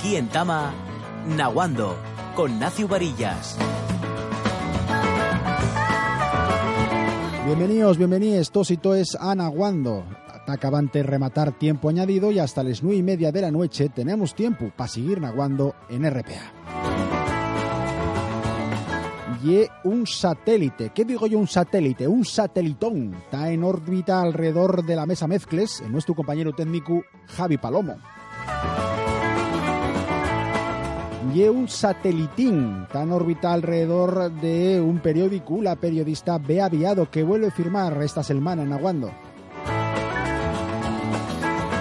Aquí en Tama, Nahuando, con Nacio Varillas. Bienvenidos, bienvenidos, todos y toes a Nahuando. Acaban rematar tiempo añadido y hasta las nueve y media de la noche tenemos tiempo para seguir naguando en RPA. Y un satélite, ¿qué digo yo un satélite? Un satelitón, está en órbita alrededor de la mesa mezcles, en nuestro compañero técnico Javi Palomo. Y un satelitín, está en órbita alrededor de un periódico, la periodista Bea Viado, que vuelve a firmar esta semana en Aguando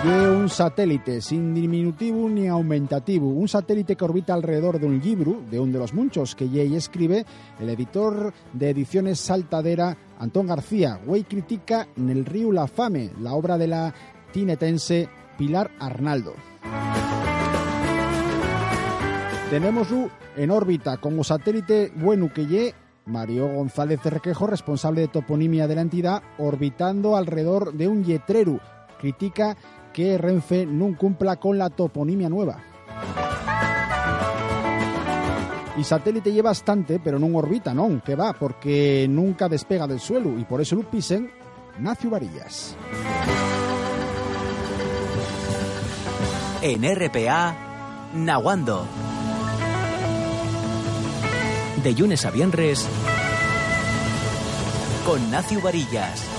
de un satélite sin diminutivo ni aumentativo, un satélite que orbita alrededor de un libro, de uno de los muchos que Jay escribe, el editor de ediciones Saltadera, Antón García, güey critica en el río La Fame, la obra de la tinetense Pilar Arnaldo. Tenemos en órbita como satélite bueno que Ye Mario González Requejo, responsable de toponimia de la entidad, orbitando alrededor de un yetreru. Critica que Renfe no cumpla con la toponimia nueva. Y satélite lleva bastante, pero no orbita, no, que va, porque nunca despega del suelo y por eso lo pisen Nacio Varillas. En RPA, Nahuando. De lunes a viernes, con Nacio Varillas.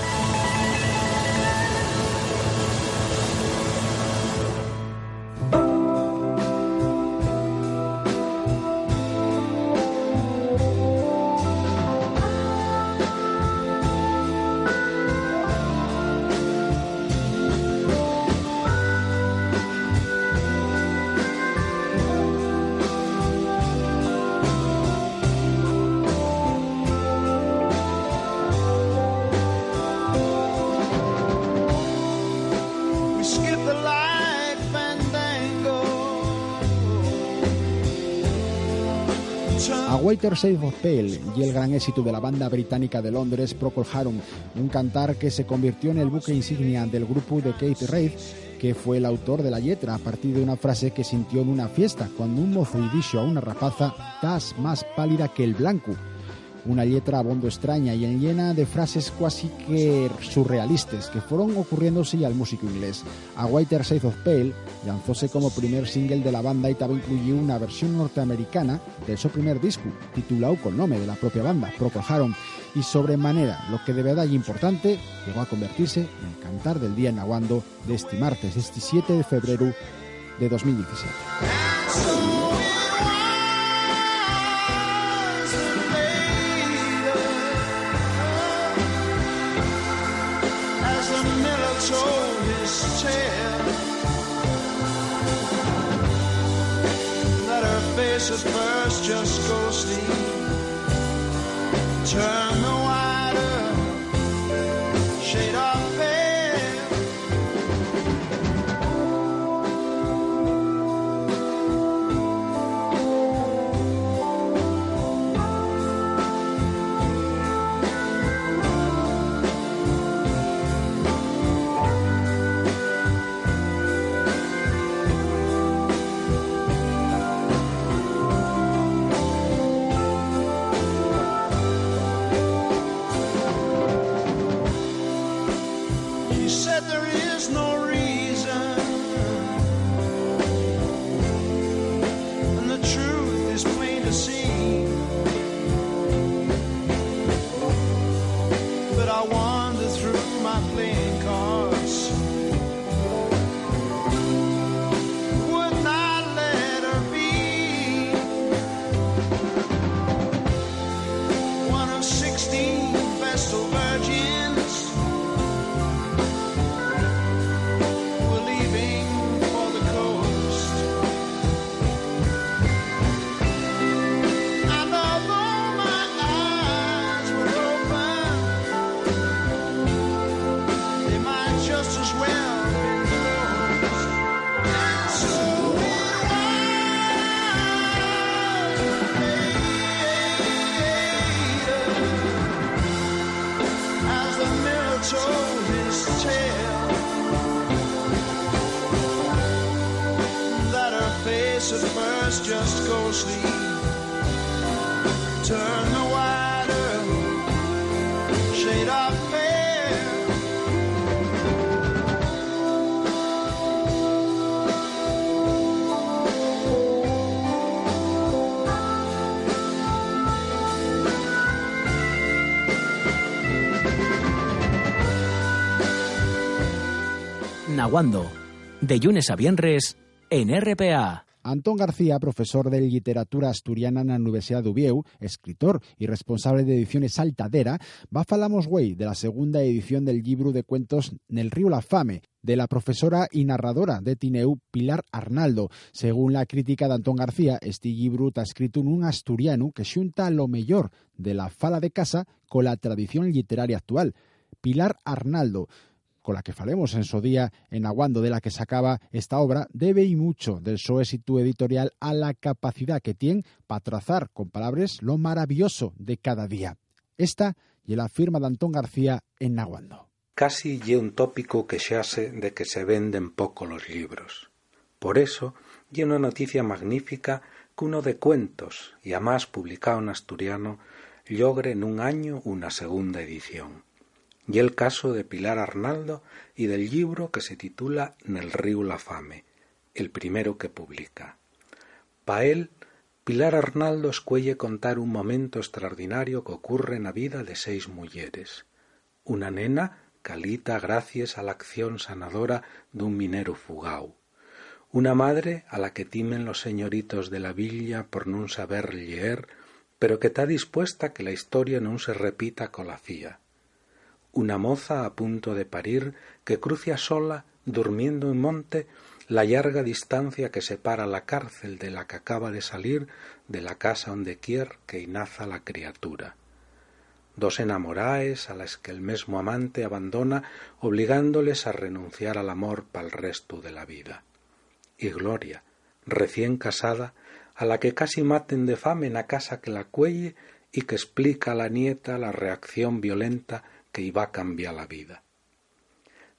Waiter Save of Pale y el gran éxito de la banda británica de Londres Procol Harum, un cantar que se convirtió en el buque insignia del grupo de Kate Reid, que fue el autor de la letra a partir de una frase que sintió en una fiesta cuando un mozo dijo a una rapaza, «estás más pálida que el blanco», una letra abondo extraña y llena de frases casi que surrealistas que fueron ocurriéndose al músico inglés. A Whiter Side of Pale lanzóse como primer single de la banda y también incluyó una versión norteamericana de su primer disco, titulado con nombre de la propia banda, Procol Harum, y sobremanera, lo que de verdad es importante, llegó a convertirse en el cantar del día en Aguando de este martes, este 7 de febrero de 2017. So first just go to sleep. Turn Nahuando. De lunes a en RPA. Antón García, profesor de literatura asturiana na Universidad de Ubieu, escritor y responsable de ediciones Saltadera, va falamos güey de la segunda edición del libro de cuentos Nel río La Fame, de la profesora y narradora de Tineu Pilar Arnaldo. Según la crítica de Antón García, este libro está escrito en un asturiano que xunta lo mejor de la fala de casa con la tradición literaria actual. Pilar Arnaldo, la que falemos en su día en Aguando de la que sacaba esta obra, debe y mucho del su éxito editorial a la capacidad que tiene para trazar con palabras lo maravilloso de cada día. Esta y la firma de Antón García en Naguando. Casi lle un tópico que se hace de que se venden poco los libros. Por eso, lle una noticia magnífica que uno de cuentos, y además publicado en asturiano, logre en un año una segunda edición y el caso de Pilar Arnaldo y del libro que se titula Nel río la fame, el primero que publica. Pa él, Pilar Arnaldo escuelle contar un momento extraordinario que ocurre en la vida de seis mujeres. Una nena calita gracias a la acción sanadora de un minero fugao. Una madre a la que timen los señoritos de la villa por no saber leer, pero que está dispuesta que la historia no se repita con la fía una moza a punto de parir que crucia sola, durmiendo en monte, la larga distancia que separa la cárcel de la que acaba de salir de la casa donde quier que inaza la criatura. Dos enamoraes a las que el mesmo amante abandona obligándoles a renunciar al amor para el resto de la vida. Y Gloria, recién casada, a la que casi maten de fame en la casa que la cuelle y que explica a la nieta la reacción violenta que iba a cambiar la vida.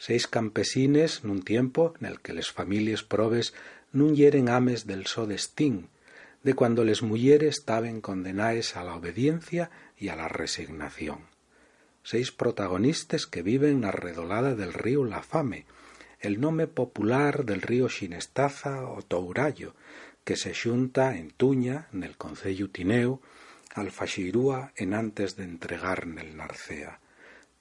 Seis campesines nun tiempo en el que les familias probes nun yeren ames del so destín, de cuando les mujeres estaban condenadas a la obediencia y a la resignación. Seis protagonistas que viven na redolada del río La Fame, el nome popular del río Xinestaza o Tourallo, que se xunta en Tuña, nel concello Tineo, al Faxirúa en antes de entregar nel Narcea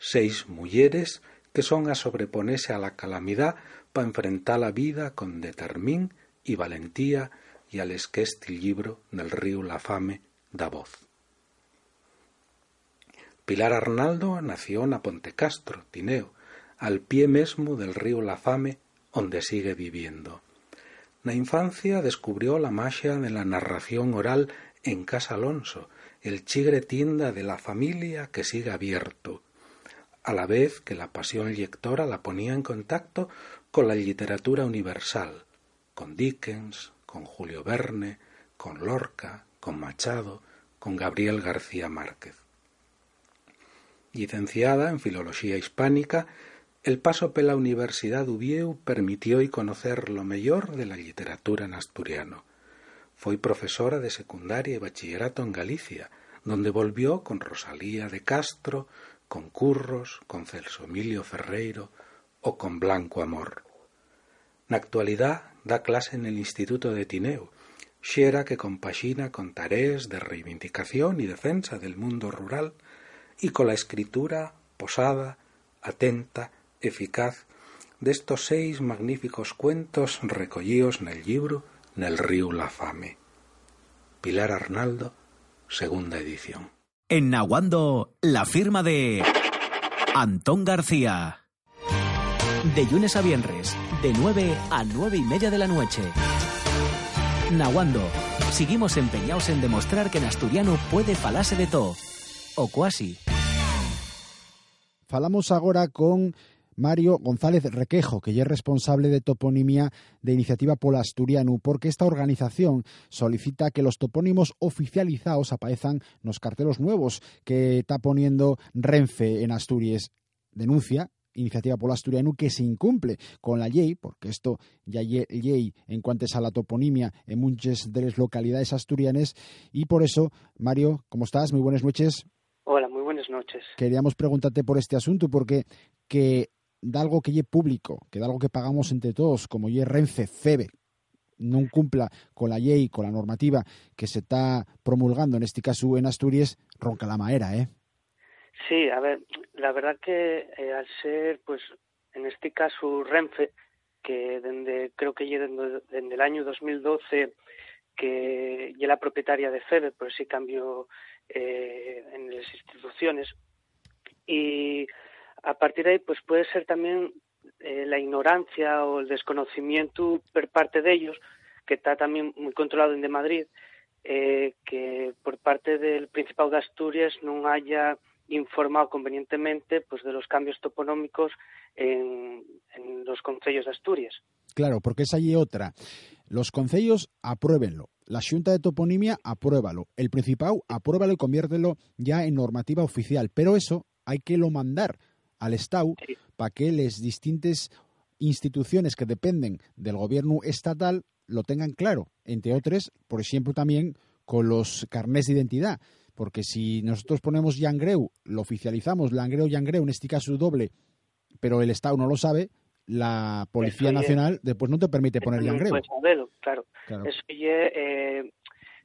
seis mujeres que son a sobreponerse a la calamidad para enfrentar la vida con determín y valentía y al libro del río La Fame da voz. Pilar Arnaldo nació en Pontecastro, Tineo, al pie mesmo del río La Fame, donde sigue viviendo. Na infancia descubrió la magia de la narración oral en Casa Alonso, el chigre tienda de la familia que sigue abierto, a la vez que la pasión lectora la ponía en contacto con la literatura universal, con Dickens, con Julio Verne, con Lorca, con Machado, con Gabriel García Márquez. Licenciada en Filología Hispánica, el paso por la Universidad Ubieu permitió y conocer lo mejor de la literatura en asturiano. Fue profesora de secundaria y bachillerato en Galicia, donde volvió con Rosalía de Castro, con Curros, con Celso Emilio Ferreiro o con Blanco Amor. Na actualidade dá clase en el Instituto de Tineo, xera que compaxina con tareas de reivindicación e defensa del mundo rural e cola escritura posada, atenta, eficaz destos seis magníficos cuentos recollíos nel libro Nel río la fame. Pilar Arnaldo, segunda edición. En Nahuando, la firma de Antón García. De lunes a viernes, de 9 a 9 y media de la noche. Nahuando, seguimos empeñados en demostrar que en asturiano puede falarse de todo. O cuasi. Falamos agora con Mario González Requejo, que ya es responsable de toponimia de Iniciativa Pola Asturiano, porque esta organización solicita que los topónimos oficializados aparezcan en los cartelos nuevos que está poniendo Renfe en Asturias. denuncia Iniciativa por Asturiano que se incumple con la ley, porque esto ya ley en cuanto a la toponimia en muchas de las localidades asturianas, y por eso, Mario, ¿cómo estás? Muy buenas noches. Hola, muy buenas noches. Queríamos preguntarte por este asunto, porque que da algo que ye público, que da algo que pagamos entre todos, como ye Renfe, FEBE, no cumpla con la ley, con la normativa que se está promulgando, en este caso en Asturias, ronca la maera, ¿eh? Sí, a ver, la verdad que eh, al ser, pues, en este caso Renfe, que desde, creo que desde, desde el año 2012 que ya la propietaria de FEBE, por ese cambio eh, en las instituciones, y a partir de ahí, pues puede ser también eh, la ignorancia o el desconocimiento por parte de ellos, que está también muy controlado en de Madrid, eh, que por parte del Principado de Asturias no haya informado convenientemente pues de los cambios toponómicos en, los concellos de Asturias. Claro, porque es allí otra. Los concellos apruébenlo. La Junta de Toponimia apruébalo. El Principado apruébalo y conviértelo ya en normativa oficial. Pero eso hay que lo mandar al Estado para que las distintas instituciones que dependen del gobierno estatal lo tengan claro. Entre otras, por ejemplo, también con los carnés de identidad porque si nosotros ponemos Yangreu, lo oficializamos, Langreu, Yangreu, en este caso doble, pero el Estado no lo sabe, la Policía Nacional después no te permite poner Yangreu. claro. claro. Eso eh,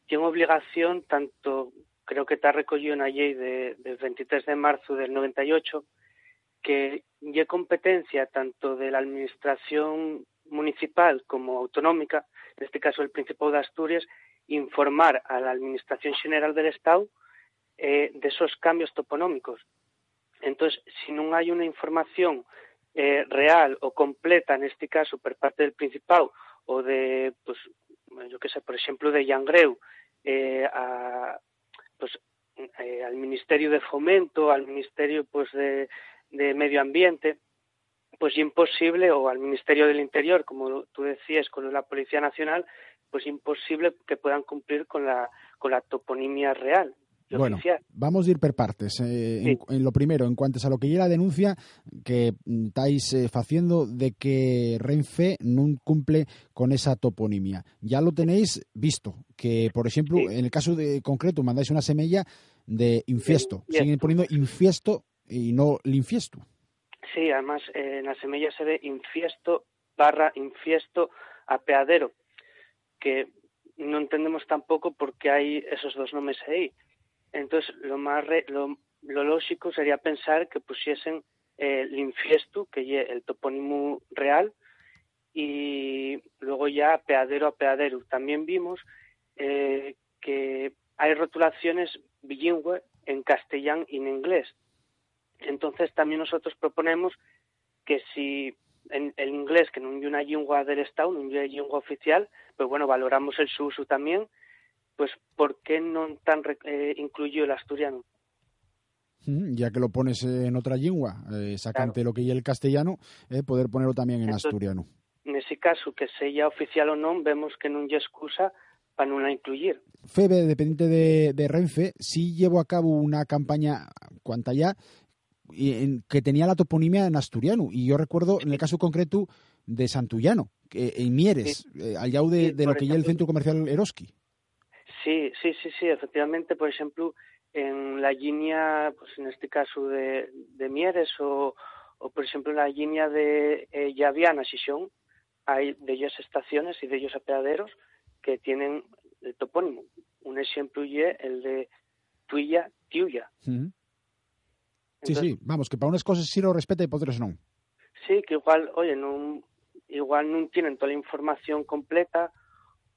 tiene obligación, tanto creo que está recogido en la ley de, del 23 de marzo del 98, que hay competencia tanto de la Administración municipal como autonómica, en este caso el Principado de Asturias, informar a la Administración General del Estado eh, de esos cambios toponómicos. Entonces, si no hay una información eh, real o completa, en este caso, por parte del Principado o de, pues, yo qué sé, por ejemplo, de Yangreu, eh, pues, al Ministerio de Fomento, al Ministerio pues, de, de Medio Ambiente, pues imposible, o al Ministerio del Interior, como tú decías, con la Policía Nacional, pues imposible que puedan cumplir con la, con la toponimia real. Bueno, vamos a ir per partes. Eh, en, lo primero, en cuanto a lo que llega la denuncia que estáis eh, haciendo de que Renfe no cumple con esa toponimia. Ya lo tenéis visto, que por ejemplo, en el caso de concreto mandáis una semilla de infiesto. Siguen poniendo infiesto y no linfiesto. Sí, además eh, en la semilla se ve infiesto barra infiesto apeadero que no entendemos tampoco por qué hay esos dos nombres ahí. Entonces, lo más lo, lógico sería pensar que pusiesen eh, el que es el topónimo real, y luego ya apeadero, apeadero. También vimos eh, que hay rotulaciones bilingües en castellano y en inglés. Entonces, también nosotros proponemos que si en el inglés, que no es una lengua del Estado, no es una lengua oficial, pues bueno, valoramos el su uso también, pues ¿por qué no tan eh, incluyó el asturiano? Ya que lo pones en otra lengua, eh, sacante lo que y el castellano, eh, poder ponerlo también en asturiano. En ese caso, que sea oficial o no, vemos que no hay excusa para no la incluir. Febe, dependiente de, de Renfe, sí llevó a cabo una campaña, cuanta ya, que tenía la toponimia en asturiano. Y yo recuerdo, en el caso concreto, de Santullano, en Mieres, eh, allá de, de lo que ya el centro comercial Eroski. Sí, sí, sí, sí, efectivamente, por ejemplo, en la línea, pues en este caso de, de Mieres o, o, por ejemplo, en la línea de eh, Llaviana, hay de ellas estaciones y de ellos apeaderos que tienen el topónimo. Un ejemplo y el de Tuya, Tiuya. Sí, sí, vamos, que para unas cosas sí lo respeta y para otras no. Sí, que igual, oye, no, igual no tienen toda la información completa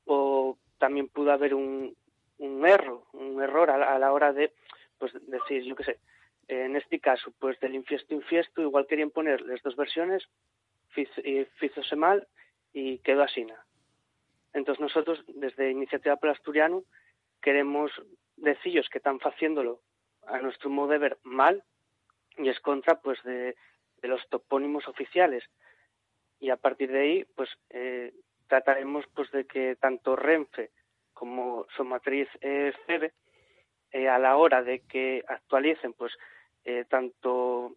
o también pudo haber un, un error, un error a la, hora de, pues decir, yo qué sé, en este caso, pues del infiesto infiesto, igual querían poner las dos versiones, fízose mal y quedó así. Entonces nosotros, desde Iniciativa por Asturiano, queremos decirles que están haciéndolo a nuestro modo de ver mal y es contra pues de, los topónimos oficiales y a partir de ahí pues eh, trataremos pues de que tanto Renfe como su matriz eh, eh, a la hora de que actualicen pues tanto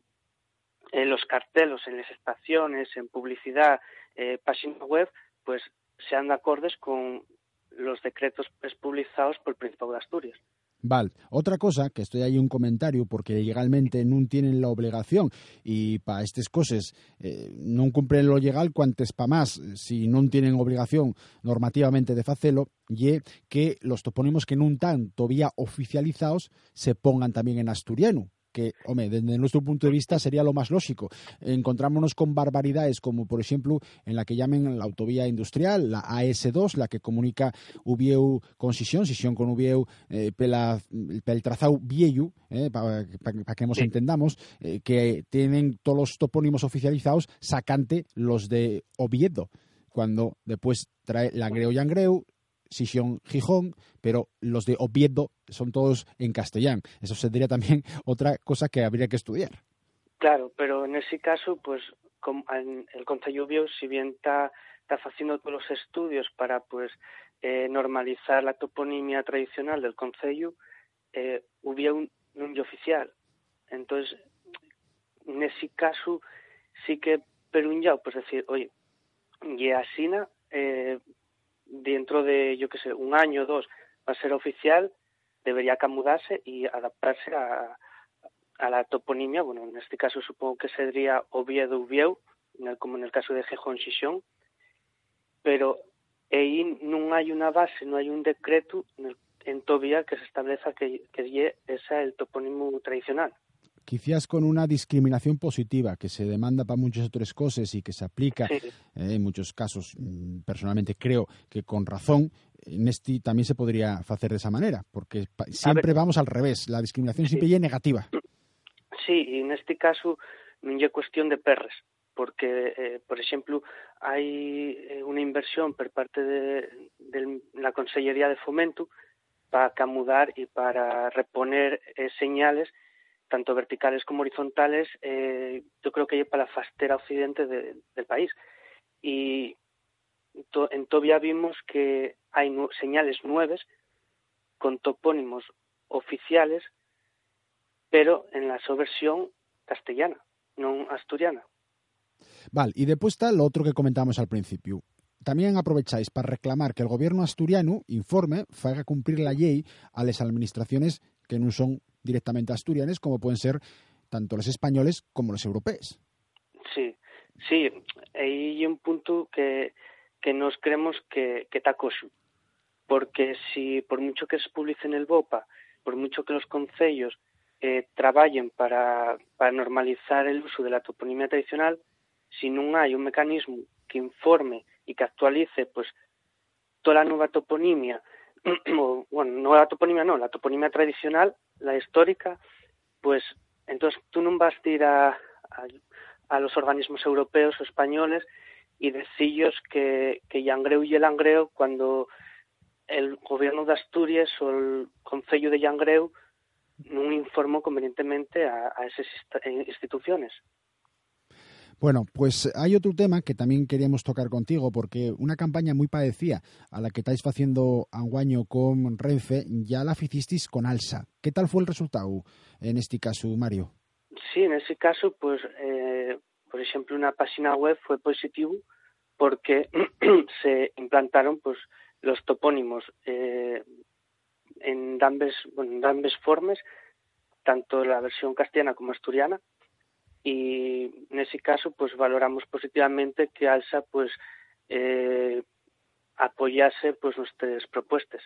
en los cartelos, en las estaciones, en publicidad, eh, página web, pues sean acordes con los decretos publicados por el Principado de Asturias. Vale. Otra cosa, que estoy ahí un comentario, porque legalmente no tienen la obligación y para estas cosas eh, no cumplen lo legal cuantes para más, si no tienen obligación normativamente de hacerlo, y que los topónimos que no están todavía oficializados se pongan también en asturiano que, hombre, desde nuestro punto de vista sería lo más lógico. Encontrámonos con barbaridades como, por ejemplo, en la que llamen la autovía industrial, la AS2, la que comunica Ubieu con Sisión, Sisión con Ubieu, eh, el trazado Vieju, eh, para que nos entendamos, eh, que tienen todos los topónimos oficializados sacante los de Oviedo cuando después trae Langreo y Angreu, Sisión Gijón, pero los de Oviedo son todos en castellán. Eso sería también otra cosa que habría que estudiar. Claro, pero en ese caso, pues el Concello Bio, si bien está, haciendo todos los estudios para pues eh, normalizar la toponimia tradicional del Concello, eh, hubo un, un oficial. Entonces, en ese caso, sí que perunjao, pues decir, oye, y asina, eh, dentro de, yo qué sé, un año o dos va a ser oficial, debería camudarse y adaptarse a, la toponimia. Bueno, en este caso supongo que sería Oviedo Ubieu, como en el caso de Gijón Xixón, pero ahí no hay una base, no hay un decreto en, en Tobía que se establezca que, que el topónimo tradicional quizás con una discriminación positiva que se demanda para muchas otras cosas y que se aplica eh, en muchos casos, mm, personalmente creo que con razón, en este también se podría hacer de esa manera, porque siempre vamos al revés, la discriminación siempre es negativa. Sí, y en este caso no es cuestión de perres, porque, eh, por ejemplo, hay eh, una inversión por parte de, la Consellería de Fomento para camudar y para reponer señales tanto verticales como horizontales, eh, yo creo que para la fastera occidente del país. Y en Tobia vimos que hay señales nuevas con topónimos oficiales, pero en la versión castellana, no asturiana. Vale, y después está lo otro que comentamos al principio. También aprovecháis para reclamar que el gobierno asturiano informe, haga cumplir la ley a las administraciones que no son directamente asturianes, como pueden ser tanto los españoles como los europeos. Sí, sí, hay un punto que, que nos creemos que, que está porque si por mucho que se publique en el BOPA, por mucho que los concellos eh, trabajen para, para normalizar el uso de la toponimia tradicional, si no hay un mecanismo que informe y que actualice pues toda la nueva toponimia, bueno, no la toponimia, no, la toponimia tradicional, la histórica, pues entonces tú no vas a ir a, los organismos europeos o españoles y decirles que, Yangreu y el Angreo, cuando el gobierno de Asturias o el Concello de Yangreu no informó convenientemente a, a esas instituciones. Bueno, pues hay otro tema que también queríamos tocar contigo, porque una campaña muy parecida a la que estáis haciendo anguaño con Renfe, ya la hicisteis con Alsa. ¿Qué tal fue el resultado en este caso, Mario? Sí, en ese caso, pues, eh, por ejemplo, una página web fue positivo porque se implantaron pues los topónimos eh, en ambas bueno, en formas, tanto la versión castellana como asturiana, y en ese caso pues valoramos positivamente que Alsa pues eh, apoyase pues nuestras propuestas.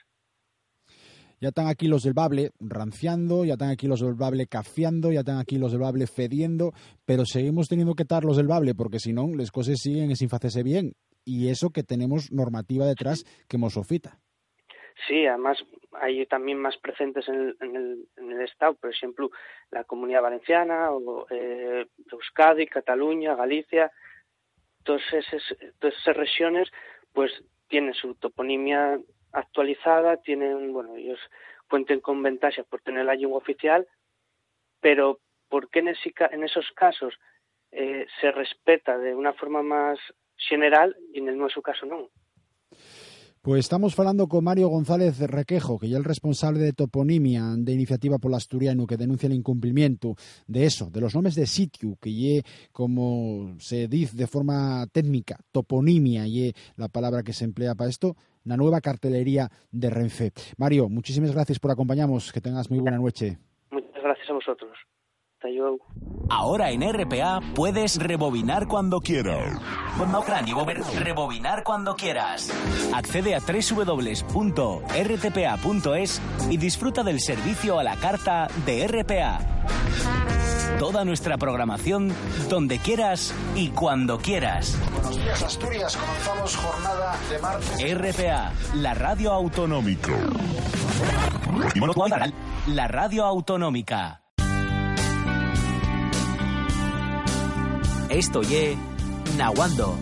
Ya están aquí los del Bable ranciando, ya están aquí los del Bable cafiando, ya están aquí los del Bable fediendo, pero seguimos teniendo que estar los del Bable porque si no, las cosas siguen sin hacerse bien. Y eso que tenemos normativa detrás que nos sofita. Sí, además hay también más presentes en el, en el, Estado, por ejemplo, la Comunidad Valenciana, o, eh, Euskadi, Cataluña, Galicia, todas esas, todas esas regiones pues tienen su toponimia actualizada, tienen, bueno, ellos cuenten con ventajas por tener la lengua oficial, pero ¿por qué en, en esos casos eh, se respeta de una forma más general y en el nuestro caso no? Pues estamos falando con Mario González Requejo, que ya es el responsable de toponimia de Iniciativa por Asturiano, que denuncia el incumplimiento de eso, de los nombres de sitio, que ye, como se dice de forma técnica, toponimia, y la palabra que se emplea para esto, la nueva cartelería de Renfe. Mario, muchísimas gracias por acompañarnos, que tengas muy buena noche. Muchas gracias a vosotros. Ahora en RPA puedes rebobinar cuando quieras. Rebobinar cuando quieras. Accede a www.rtpa.es y disfruta del servicio a la carta de RPA. Toda nuestra programación donde quieras y cuando quieras. Buenos días Asturias, comenzamos jornada de martes. RPA, la radio autonómica. La radio autonómica. Esto ye Nahuando.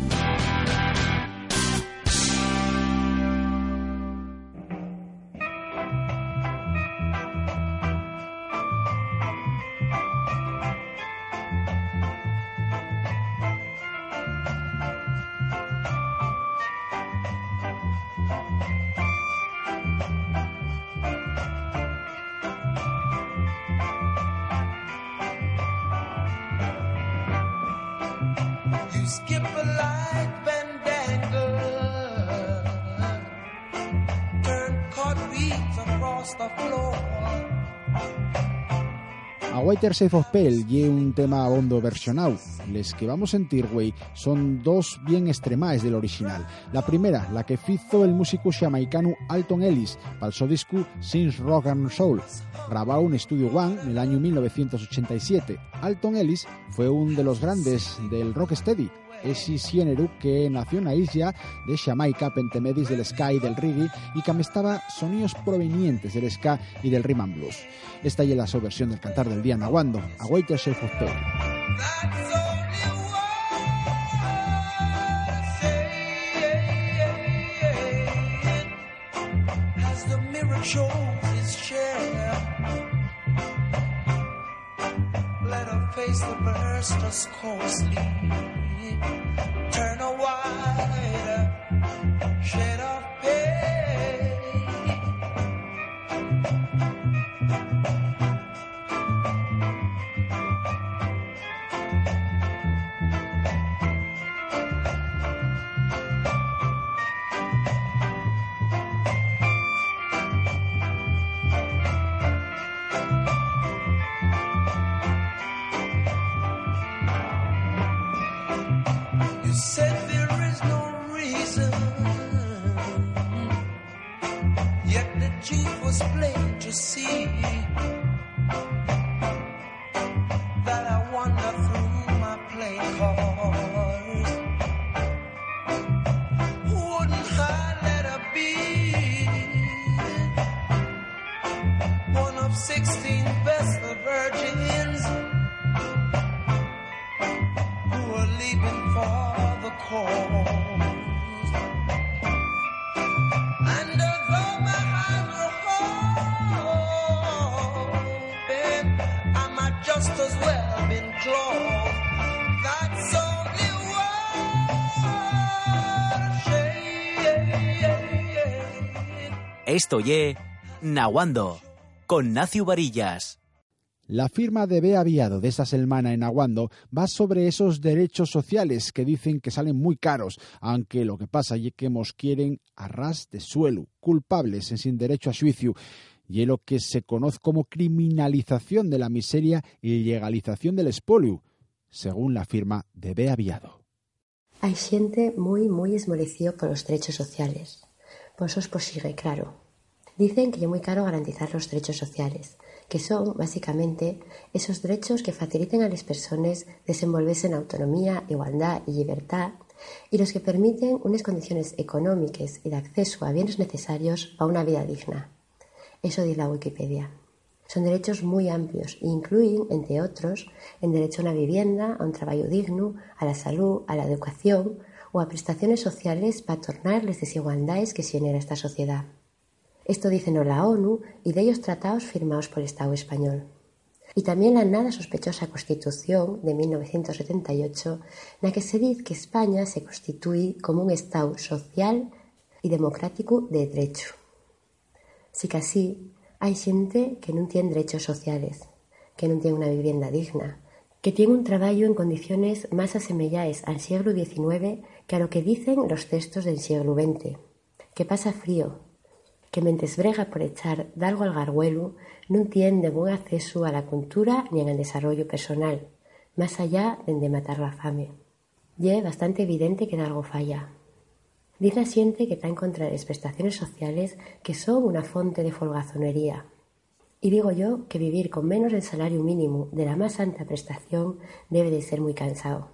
the floor. Whiter Safe of Pale y un tema hondo versionado. Les que vamos a sentir, güey, son dos bien extremais del original. La primera, la que hizo el músico jamaicano Alton Ellis para el disco Since Rock and Soul, grabado en Studio One en el año 1987. Alton Ellis fue uno de los grandes del rocksteady ese género que nació en la isla de Jamaica, pentemedis del ska y del reggae, y que amestaba sonidos provenientes del ska y del rhythm and blues. Esta es la versión del cantar del día naguando, A Waiter Chef of face the burst. it. plain to see. Esto ye Nahuando, con Nacio Varillas. La firma de Bea Viado de esta semana en Aguando va sobre esos derechos sociales que dicen que salen muy caros, aunque lo que pasa es que nos quieren a ras de suelo, culpables en sin derecho a juicio, y lo que se conoce como criminalización de la miseria y legalización del espolio, según la firma de Bea Viado. Hay gente muy, muy esmorecida por los derechos sociales. Por eso es posible, claro. Dicen que es muy caro garantizar los derechos sociales, que son, básicamente, esos derechos que faciliten a las personas desenvolverse en autonomía, igualdad y libertad y los que permiten unas condiciones económicas y de acceso a bienes necesarios a una vida digna. Eso dice la Wikipedia. Son derechos muy amplios e incluyen, entre otros, el derecho a una vivienda, a un trabajo digno, a la salud, a la educación o a prestaciones sociales para tornar las desigualdades que genera esta sociedad. Esto dicen la ONU y de ellos tratados firmados por el Estado español. Y también la nada sospechosa Constitución de 1978, en la que se dice que España se constituye como un Estado social y democrático de derecho. Si que así, hay gente que no tiene derechos sociales, que no tiene una vivienda digna, que tiene un trabajo en condiciones más asemelladas al siglo XIX que a lo que dicen los textos del siglo XX, que pasa frío, que mentes brega por echar algo al garguelo no tiene buen acceso a la cultura ni al desarrollo personal, más allá de matar la fame. Y es bastante evidente que algo falla. Dice la siente que está en contra de las prestaciones sociales que son una fuente de folgazonería. Y digo yo que vivir con menos del salario mínimo de la más alta prestación debe de ser muy cansado.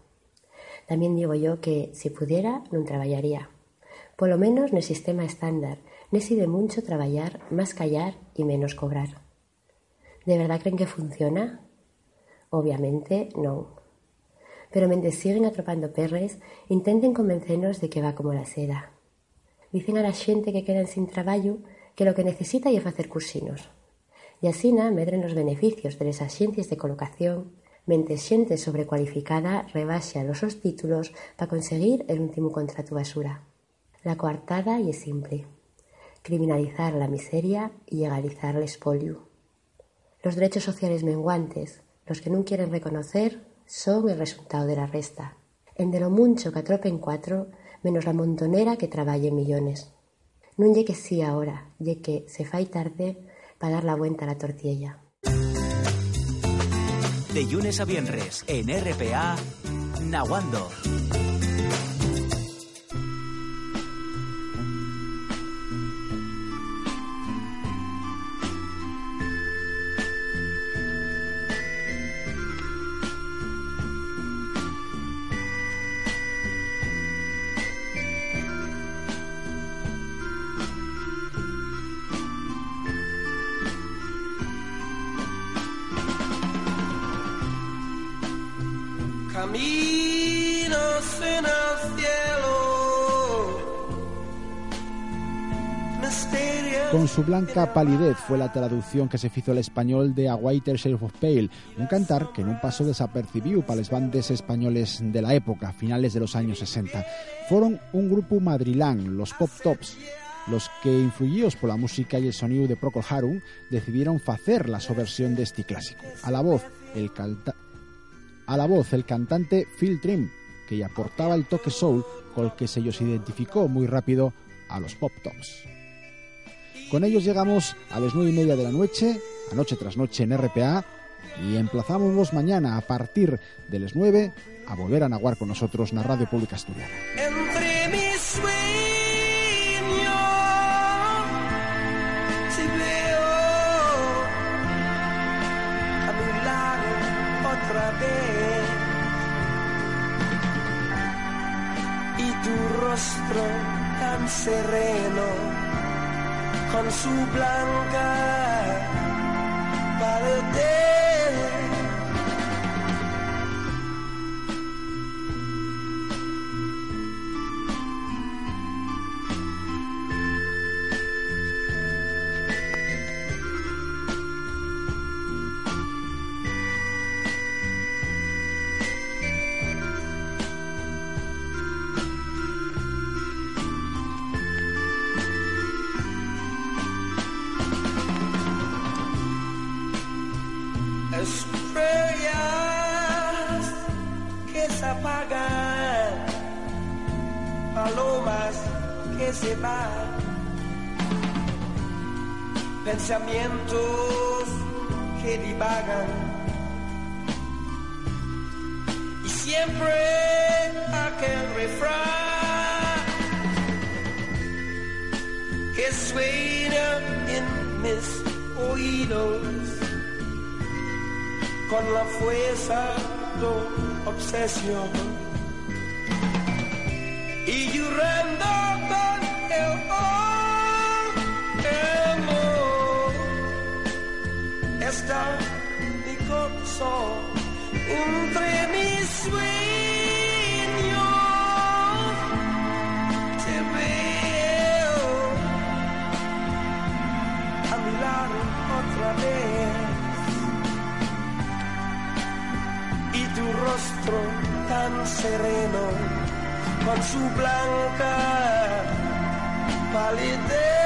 También digo yo que, si pudiera, no trabajaría. Por lo menos en el sistema estándar, ne de mucho trabajar, más callar y menos cobrar. ¿De verdad creen que funciona? Obviamente no. Pero mientras siguen atropando perres, intenten convencernos de que va como la seda. Dicen a la gente que quedan sin trabajo que lo que necesita es hacer cursinos. Y así medren los beneficios de las agencias de colocación, mente xente sobrecualificada rebaxa los sus títulos para conseguir el último contrato basura. La coartada y es simple. Criminalizar la miseria y legalizar el espolio. Los derechos sociales menguantes, los que no quieren reconocer, son el resultado de la resta. En de lo mucho que atropen cuatro, menos la montonera que trabaje millones. No lle que sí ahora, lle que se fai tarde para dar la vuelta a la tortilla. De lunes a viernes, en RPA, Nahuando. Con su blanca palidez fue la traducción que se hizo al español de A Whiter Sheriff of Pale, un cantar que un pasó desapercibido para las bandes españoles de la época, finales de los años 60. Fueron un grupo madrilán, los Pop Tops, los que, influidos por la música y el sonido de Procol Harum, decidieron hacer la subversión de este clásico. A la voz, el, a la voz, el cantante Phil Trim, que aportaba el toque soul con el que se ellos identificó muy rápido a los Pop Tops. Con ellos llegamos a las nueve y media de la noche, a noche tras noche en RPA, y emplazamos mañana a partir de las nueve a volver a naguar con nosotros en la Radio Pública Asturiana. Tu rostro tan sereno con su blanca se van, pensamientos que divagan. Y siempre aquel refrán que suena en mis oídos con la fuerza de obsesión. Y llorando está mi corazón entre mis sueños. Te veo. A mi lado otra vez. Y tu rostro tan sereno con su blanca palidez